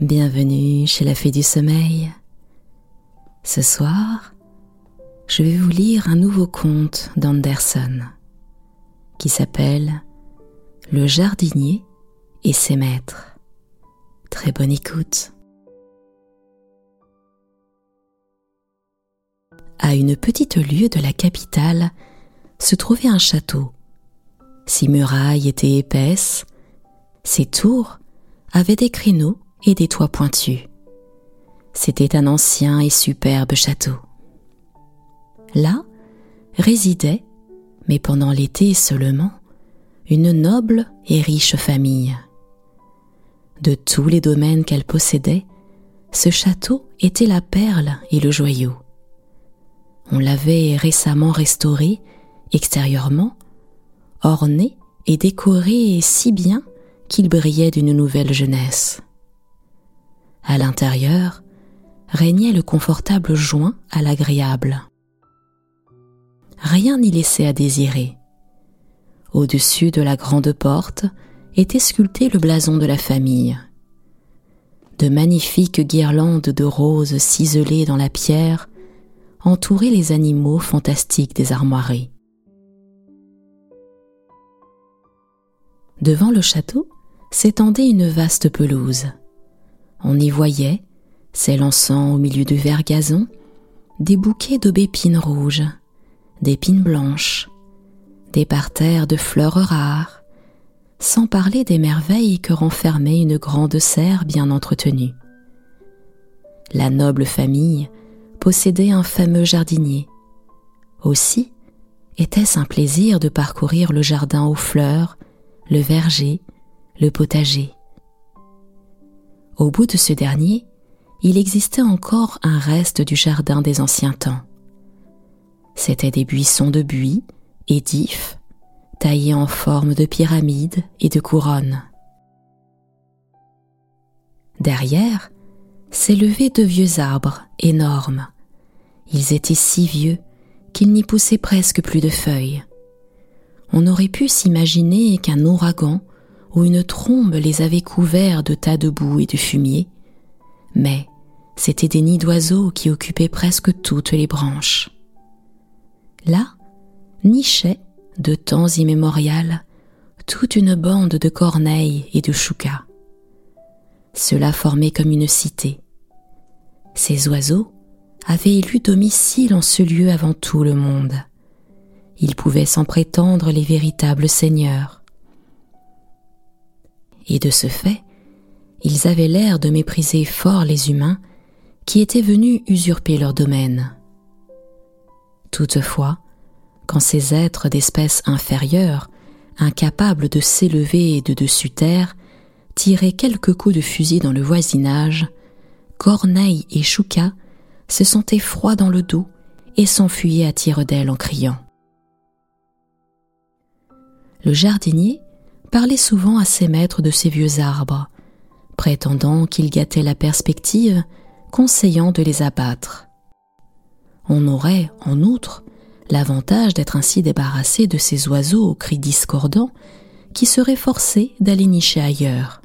Bienvenue chez la Fée du Sommeil. Ce soir, je vais vous lire un nouveau conte d'Anderson qui s'appelle Le jardinier et ses maîtres. Très bonne écoute. À une petite lieue de la capitale se trouvait un château. Ses murailles étaient épaisses, ses tours avaient des créneaux et des toits pointus. C'était un ancien et superbe château. Là résidait, mais pendant l'été seulement, une noble et riche famille. De tous les domaines qu'elle possédait, ce château était la perle et le joyau. On l'avait récemment restauré extérieurement, orné et décoré si bien qu'il brillait d'une nouvelle jeunesse. À l'intérieur régnait le confortable joint à l'agréable. Rien n'y laissait à désirer. Au-dessus de la grande porte était sculpté le blason de la famille. De magnifiques guirlandes de roses ciselées dans la pierre entouraient les animaux fantastiques des armoiries. Devant le château s'étendait une vaste pelouse. On y voyait, s'élançant au milieu du vert gazon, des bouquets d'aubépines rouges, d'épines blanches, des parterres de fleurs rares, sans parler des merveilles que renfermait une grande serre bien entretenue. La noble famille possédait un fameux jardinier. Aussi était-ce un plaisir de parcourir le jardin aux fleurs, le verger, le potager. Au bout de ce dernier, il existait encore un reste du jardin des anciens temps. C'étaient des buissons de buis et d'ifs, taillés en forme de pyramides et de couronnes. Derrière s'élevaient de vieux arbres énormes. Ils étaient si vieux qu'il n'y poussait presque plus de feuilles. On aurait pu s'imaginer qu'un ouragan une trombe les avait couverts de tas de boue et de fumier, mais c'étaient des nids d'oiseaux qui occupaient presque toutes les branches. Là nichait, de temps immémorial, toute une bande de corneilles et de choucas. Cela formait comme une cité. Ces oiseaux avaient élu domicile en ce lieu avant tout le monde. Ils pouvaient s'en prétendre les véritables seigneurs et de ce fait, ils avaient l'air de mépriser fort les humains qui étaient venus usurper leur domaine. Toutefois, quand ces êtres d'espèce inférieure, incapables de s'élever de dessus terre, tiraient quelques coups de fusil dans le voisinage, Corneille et Chouka se sentaient froids dans le dos et s'enfuyaient à tire d'aile en criant. Le jardinier parlait souvent à ses maîtres de ces vieux arbres, prétendant qu'ils gâtaient la perspective, conseillant de les abattre. On aurait, en outre, l'avantage d'être ainsi débarrassé de ces oiseaux aux cris discordants qui seraient forcés d'aller nicher ailleurs.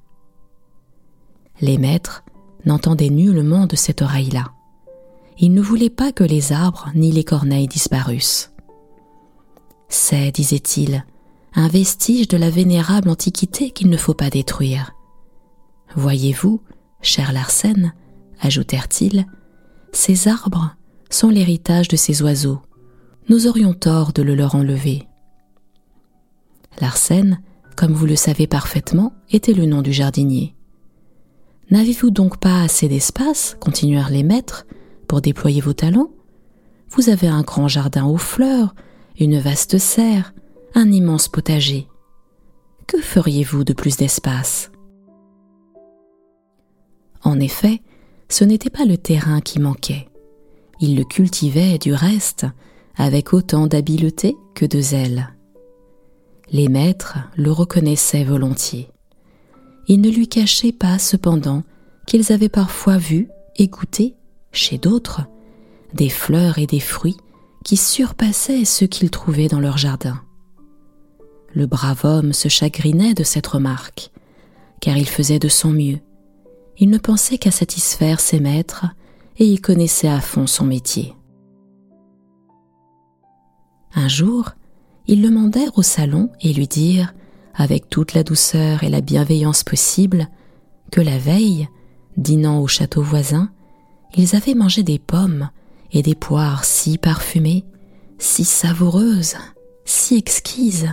Les maîtres n'entendaient nullement de cette oreille-là. Ils ne voulaient pas que les arbres ni les corneilles disparussent. C'est, disait-il, un vestige de la vénérable antiquité qu'il ne faut pas détruire. Voyez-vous, cher Larsen, ajoutèrent-ils, ces arbres sont l'héritage de ces oiseaux. Nous aurions tort de le leur enlever. Larsen, comme vous le savez parfaitement, était le nom du jardinier. N'avez-vous donc pas assez d'espace, continuèrent les maîtres, pour déployer vos talents? Vous avez un grand jardin aux fleurs, une vaste serre, un immense potager. Que feriez-vous de plus d'espace? En effet, ce n'était pas le terrain qui manquait. Il le cultivait du reste avec autant d'habileté que de zèle. Les maîtres le reconnaissaient volontiers. Ils ne lui cachaient pas cependant qu'ils avaient parfois vu et goûté, chez d'autres, des fleurs et des fruits qui surpassaient ceux qu'ils trouvaient dans leur jardin. Le brave homme se chagrinait de cette remarque, car il faisait de son mieux. il ne pensait qu'à satisfaire ses maîtres et il connaissait à fond son métier. Un jour, ils le mandèrent au salon et lui dirent, avec toute la douceur et la bienveillance possible, que la veille, dînant au château voisin, ils avaient mangé des pommes et des poires si parfumées, si savoureuses, si exquises,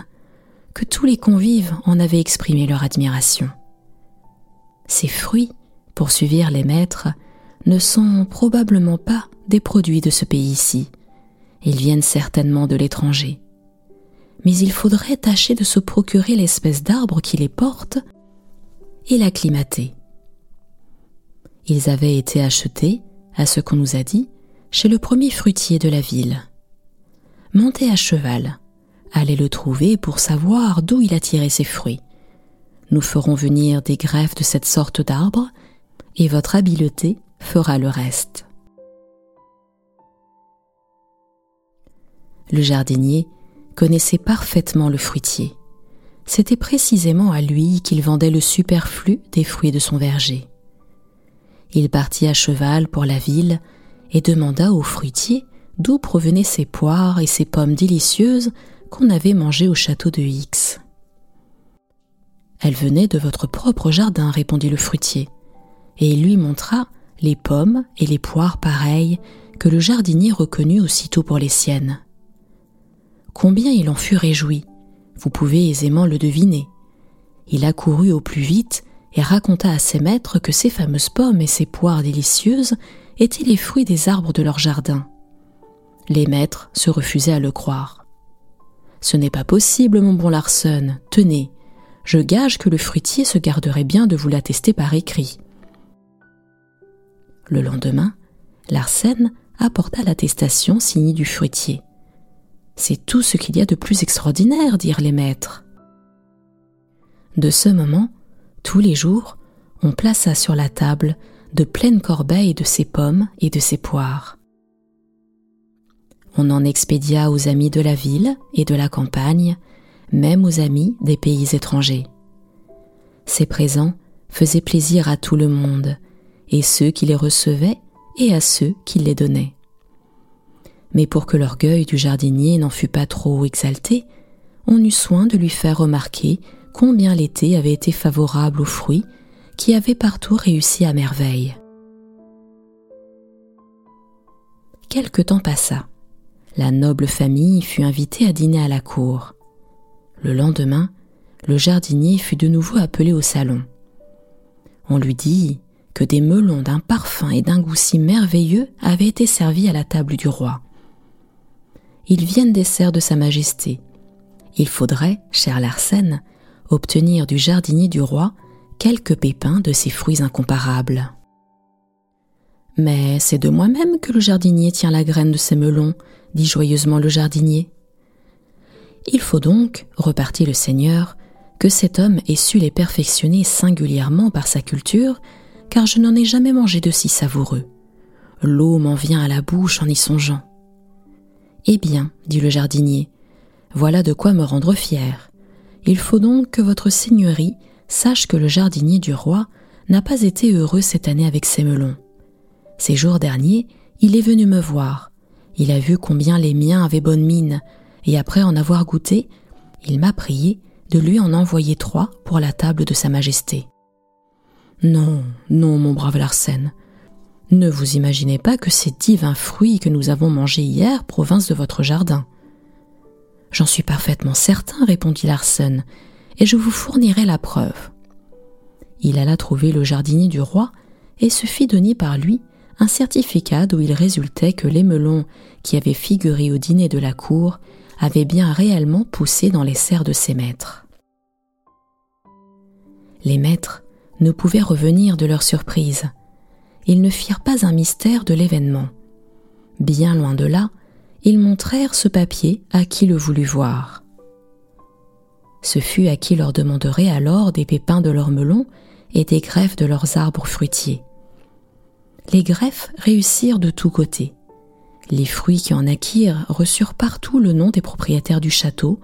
que tous les convives en avaient exprimé leur admiration. Ces fruits, poursuivirent les maîtres, ne sont probablement pas des produits de ce pays-ci. Ils viennent certainement de l'étranger. Mais il faudrait tâcher de se procurer l'espèce d'arbre qui les porte et l'acclimater. Ils avaient été achetés, à ce qu'on nous a dit, chez le premier fruitier de la ville. Montez à cheval, allez le trouver pour savoir d'où il a tiré ses fruits. Nous ferons venir des greffes de cette sorte d'arbre, et votre habileté fera le reste. Le jardinier connaissait parfaitement le fruitier. C'était précisément à lui qu'il vendait le superflu des fruits de son verger. Il partit à cheval pour la ville et demanda au fruitier d'où provenaient ces poires et ces pommes délicieuses qu'on avait mangées au château de X. Elles venaient de votre propre jardin, répondit le fruitier, et il lui montra les pommes et les poires pareilles que le jardinier reconnut aussitôt pour les siennes. Combien il en fut réjoui, vous pouvez aisément le deviner. Il accourut au plus vite et raconta à ses maîtres que ces fameuses pommes et ces poires délicieuses étaient les fruits des arbres de leur jardin. Les maîtres se refusaient à le croire. Ce n'est pas possible, mon bon Larsen, tenez, je gage que le fruitier se garderait bien de vous l'attester par écrit. Le lendemain, Larsen apporta l'attestation signée du fruitier. C'est tout ce qu'il y a de plus extraordinaire, dirent les maîtres. De ce moment, tous les jours, on plaça sur la table de pleines corbeilles de ses pommes et de ses poires. On en expédia aux amis de la ville et de la campagne, même aux amis des pays étrangers. Ces présents faisaient plaisir à tout le monde, et ceux qui les recevaient et à ceux qui les donnaient. Mais pour que l'orgueil du jardinier n'en fût pas trop exalté, on eut soin de lui faire remarquer combien l'été avait été favorable aux fruits qui avaient partout réussi à merveille. Quelque temps passa. La noble famille fut invitée à dîner à la cour. Le lendemain, le jardinier fut de nouveau appelé au salon. On lui dit que des melons d'un parfum et d'un goût si merveilleux avaient été servis à la table du roi. Ils viennent des serres de Sa Majesté. Il faudrait, cher Larsen, obtenir du jardinier du roi quelques pépins de ces fruits incomparables. Mais c'est de moi-même que le jardinier tient la graine de ces melons, dit joyeusement le jardinier. Il faut donc, repartit le seigneur, que cet homme ait su les perfectionner singulièrement par sa culture, car je n'en ai jamais mangé de si savoureux. L'eau m'en vient à la bouche en y songeant. Eh bien, dit le jardinier, voilà de quoi me rendre fier. Il faut donc que votre seigneurie sache que le jardinier du roi n'a pas été heureux cette année avec ses melons. Ces jours derniers, il est venu me voir. Il a vu combien les miens avaient bonne mine, et après en avoir goûté, il m'a prié de lui en envoyer trois pour la table de Sa Majesté. Non, non, mon brave Larsen. Ne vous imaginez pas que ces divins fruits que nous avons mangés hier proviennent de votre jardin. J'en suis parfaitement certain, répondit Larsen, et je vous fournirai la preuve. Il alla trouver le jardinier du roi et se fit donner par lui un certificat d'où il résultait que les melons qui avaient figuré au dîner de la cour avaient bien réellement poussé dans les serres de ses maîtres. Les maîtres ne pouvaient revenir de leur surprise. Ils ne firent pas un mystère de l'événement. Bien loin de là, ils montrèrent ce papier à qui le voulut voir. Ce fut à qui leur demanderait alors des pépins de leurs melons et des greffes de leurs arbres fruitiers. Les greffes réussirent de tous côtés. Les fruits qui en acquirent reçurent partout le nom des propriétaires du château,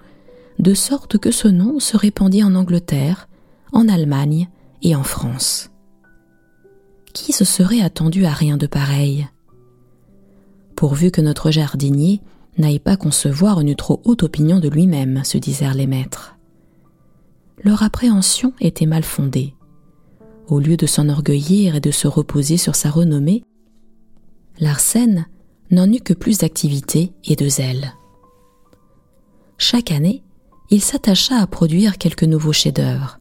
de sorte que ce nom se répandit en Angleterre, en Allemagne et en France. Qui se serait attendu à rien de pareil? Pourvu que notre jardinier n'aille pas concevoir une trop haute opinion de lui-même, se disèrent les maîtres. Leur appréhension était mal fondée. Au lieu de s'enorgueillir et de se reposer sur sa renommée, Larsen n'en eut que plus d'activité et de zèle. Chaque année, il s'attacha à produire quelques nouveaux chefs-d'œuvre.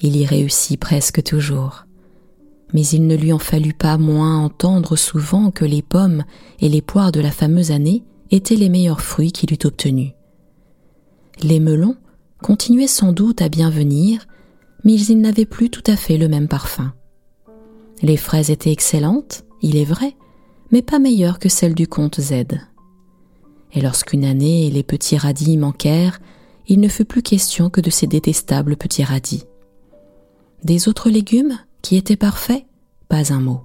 Il y réussit presque toujours. Mais il ne lui en fallut pas moins entendre souvent que les pommes et les poires de la fameuse année étaient les meilleurs fruits qu'il eût obtenus. Les melons continuaient sans doute à bien venir, mais ils n'avaient plus tout à fait le même parfum. Les fraises étaient excellentes, il est vrai, mais pas meilleures que celles du comte Z. Et lorsqu'une année les petits radis manquèrent, il ne fut plus question que de ces détestables petits radis. Des autres légumes, qui étaient parfaits, pas un mot.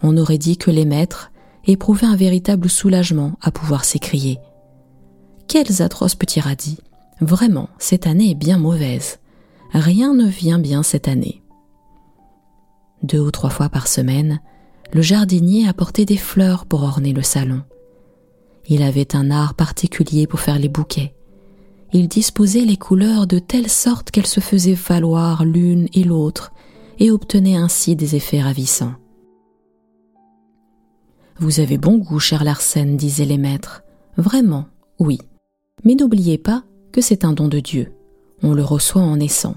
On aurait dit que les maîtres éprouvaient un véritable soulagement à pouvoir s'écrier. Quels atroces petits radis Vraiment, cette année est bien mauvaise. Rien ne vient bien cette année. Deux ou trois fois par semaine, le jardinier apportait des fleurs pour orner le salon. Il avait un art particulier pour faire les bouquets. Il disposait les couleurs de telle sorte qu'elles se faisaient valoir l'une et l'autre et obtenait ainsi des effets ravissants. Vous avez bon goût, cher Larsen, disaient les maîtres. Vraiment, oui. Mais n'oubliez pas que c'est un don de Dieu. On le reçoit en naissant.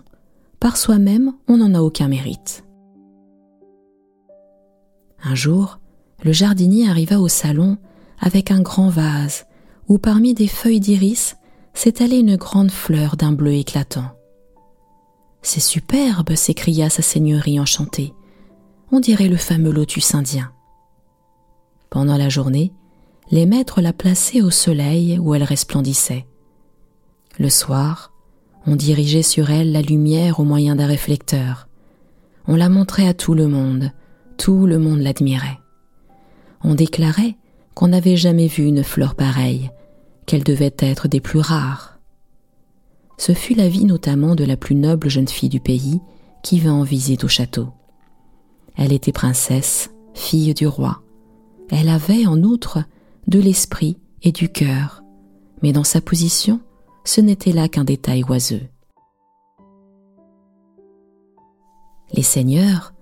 Par soi-même, on n'en a aucun mérite. Un jour, le jardinier arriva au salon avec un grand vase où parmi des feuilles d'iris s'étalait une grande fleur d'un bleu éclatant. C'est superbe, s'écria sa seigneurie enchantée. On dirait le fameux lotus indien. Pendant la journée, les maîtres la plaçaient au soleil où elle resplendissait. Le soir, on dirigeait sur elle la lumière au moyen d'un réflecteur. On la montrait à tout le monde, tout le monde l'admirait. On déclarait qu'on n'avait jamais vu une fleur pareille, qu'elle devait être des plus rares. Ce fut la vie notamment de la plus noble jeune fille du pays qui vint en visite au château. Elle était princesse, fille du roi. Elle avait, en outre, de l'esprit et du cœur, mais dans sa position, ce n'était là qu'un détail oiseux. Les seigneurs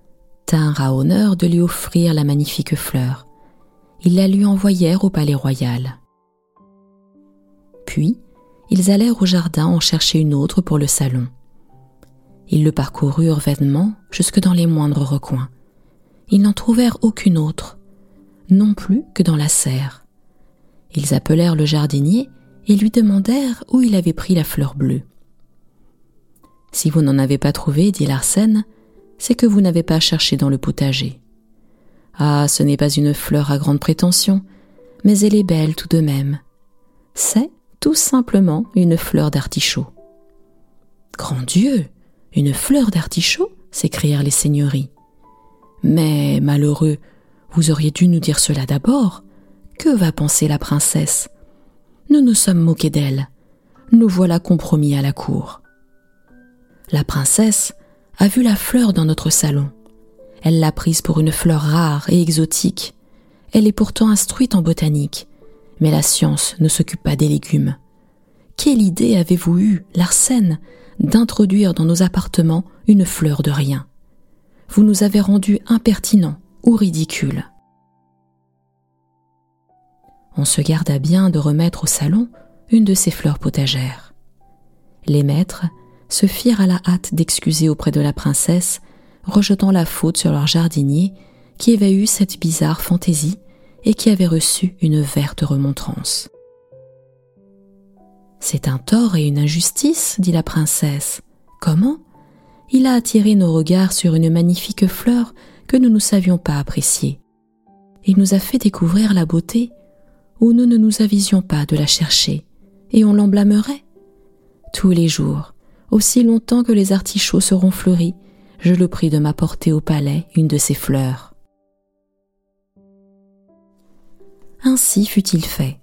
tinrent à honneur de lui offrir la magnifique fleur. Ils la lui envoyèrent au palais royal. Puis, ils allèrent au jardin en chercher une autre pour le salon. Ils le parcoururent vainement jusque dans les moindres recoins. Ils n'en trouvèrent aucune autre, non plus que dans la serre. Ils appelèrent le jardinier et lui demandèrent où il avait pris la fleur bleue. Si vous n'en avez pas trouvé, dit Larsen, c'est que vous n'avez pas cherché dans le potager. Ah, ce n'est pas une fleur à grande prétention, mais elle est belle tout de même. C'est tout simplement une fleur d'artichaut. Grand Dieu, une fleur d'artichaut s'écrièrent les seigneuries. Mais, malheureux, vous auriez dû nous dire cela d'abord. Que va penser la princesse? Nous nous sommes moqués d'elle. Nous voilà compromis à la cour. La princesse a vu la fleur dans notre salon. Elle l'a prise pour une fleur rare et exotique. Elle est pourtant instruite en botanique, mais la science ne s'occupe pas des légumes. Quelle idée avez-vous eue, Larsen, d'introduire dans nos appartements une fleur de rien? Vous nous avez rendus impertinents ou ridicules. On se garda bien de remettre au salon une de ces fleurs potagères. Les maîtres se firent à la hâte d'excuser auprès de la princesse, rejetant la faute sur leur jardinier qui avait eu cette bizarre fantaisie et qui avait reçu une verte remontrance. C'est un tort et une injustice, dit la princesse. Comment? Il a attiré nos regards sur une magnifique fleur que nous ne savions pas apprécier. Il nous a fait découvrir la beauté où nous ne nous avisions pas de la chercher, et on l'en blâmerait. Tous les jours, aussi longtemps que les artichauts seront fleuris, je le prie de m'apporter au palais une de ces fleurs. Ainsi fut-il fait.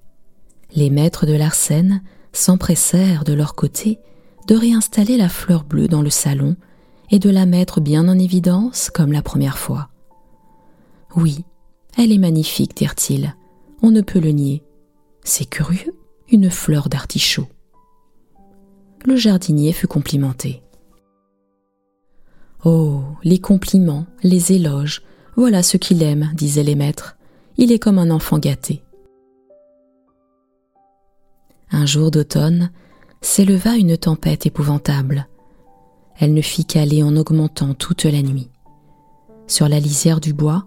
Les maîtres de Larsen s'empressèrent de leur côté de réinstaller la fleur bleue dans le salon et de la mettre bien en évidence comme la première fois. Oui, elle est magnifique, dirent-ils. On ne peut le nier. C'est curieux, une fleur d'artichaut. Le jardinier fut complimenté. Oh, les compliments, les éloges, voilà ce qu'il aime, disaient les maîtres. Il est comme un enfant gâté. Un jour d'automne, s'éleva une tempête épouvantable. Elle ne fit qu'aller en augmentant toute la nuit. Sur la lisière du bois,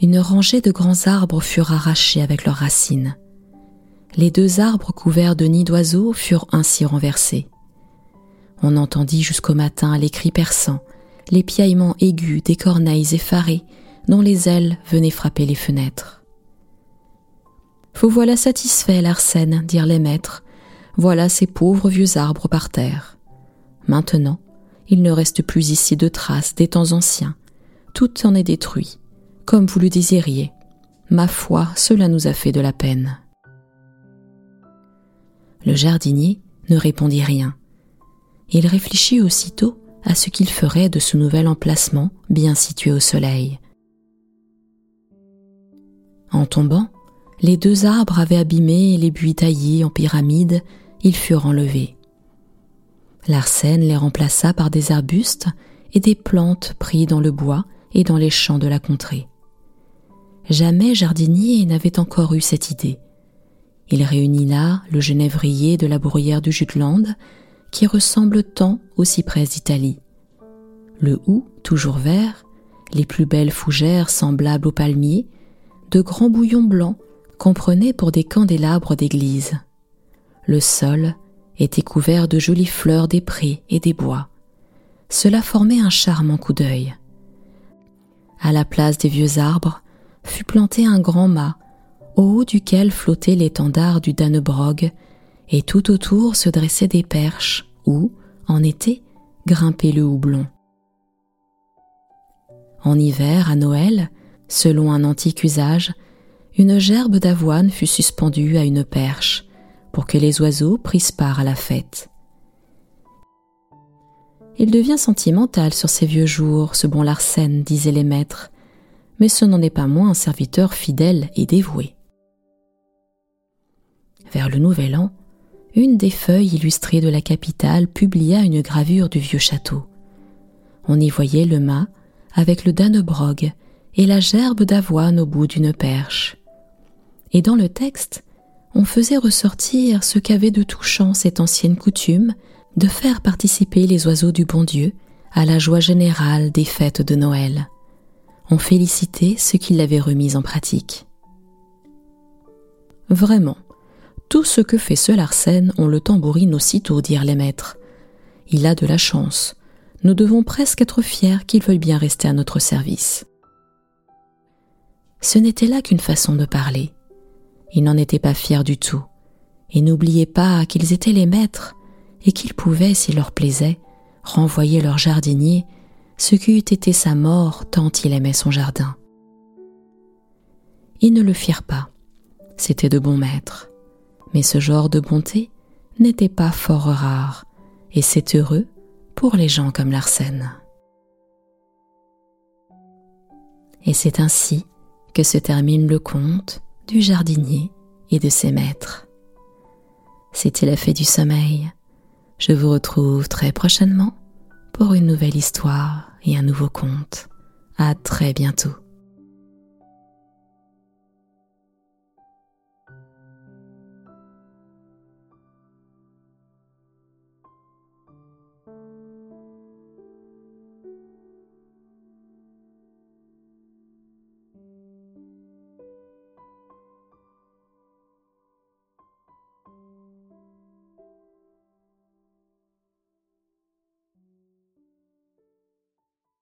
une rangée de grands arbres furent arrachés avec leurs racines. Les deux arbres couverts de nids d'oiseaux furent ainsi renversés. On entendit jusqu'au matin les cris perçants, les piaillements aigus des corneilles effarées dont les ailes venaient frapper les fenêtres. Vous voilà satisfait, Larsen, dirent les maîtres. Voilà ces pauvres vieux arbres par terre. Maintenant, il ne reste plus ici de traces des temps anciens. Tout en est détruit, comme vous le désiriez. Ma foi, cela nous a fait de la peine. Le jardinier ne répondit rien. Il réfléchit aussitôt à ce qu'il ferait de ce nouvel emplacement bien situé au soleil. En tombant, les deux arbres avaient abîmé les buis taillés en pyramide, ils furent enlevés. L'arsène les remplaça par des arbustes et des plantes pris dans le bois et dans les champs de la contrée. Jamais jardinier n'avait encore eu cette idée. Il réunit là le genévrier de la bruyère du Jutland, qui ressemble tant aux cyprès d'Italie. Le hou, toujours vert, les plus belles fougères semblables aux palmiers, de grands bouillons blancs qu'on prenait pour des candélabres d'église. Le sol était couvert de jolies fleurs des prés et des bois. Cela formait un charmant coup d'œil. À la place des vieux arbres fut planté un grand mât, au haut duquel flottait l'étendard du Dannebrog, et tout autour se dressaient des perches où, en été, grimpait le houblon. En hiver, à Noël, selon un antique usage, une gerbe d'avoine fut suspendue à une perche pour que les oiseaux prissent part à la fête. Il devient sentimental sur ces vieux jours, ce bon Larsen, disaient les maîtres, mais ce n'en est pas moins un serviteur fidèle et dévoué. Vers le nouvel an, une des feuilles illustrées de la capitale publia une gravure du vieux château. On y voyait le mât avec le Dannebrog et la gerbe d'avoine au bout d'une perche. Et dans le texte, on faisait ressortir ce qu'avait de touchant cette ancienne coutume de faire participer les oiseaux du bon Dieu à la joie générale des fêtes de Noël. On félicitait ceux qui l'avaient remise en pratique. Vraiment, tout ce que fait ce Larsen, on le tambourine aussitôt, dirent les maîtres. Il a de la chance. Nous devons presque être fiers qu'il veuille bien rester à notre service. Ce n'était là qu'une façon de parler. Ils n'en étaient pas fiers du tout. Et n'oubliez pas qu'ils étaient les maîtres et qu'ils pouvaient, s'il leur plaisait, renvoyer leur jardinier, ce qui eût été sa mort tant il aimait son jardin. Ils ne le firent pas. C'étaient de bons maîtres. Mais ce genre de bonté n'était pas fort rare, et c'est heureux pour les gens comme Larsen. Et c'est ainsi que se termine le conte du jardinier et de ses maîtres. C'était la fée du sommeil. Je vous retrouve très prochainement pour une nouvelle histoire et un nouveau conte. À très bientôt.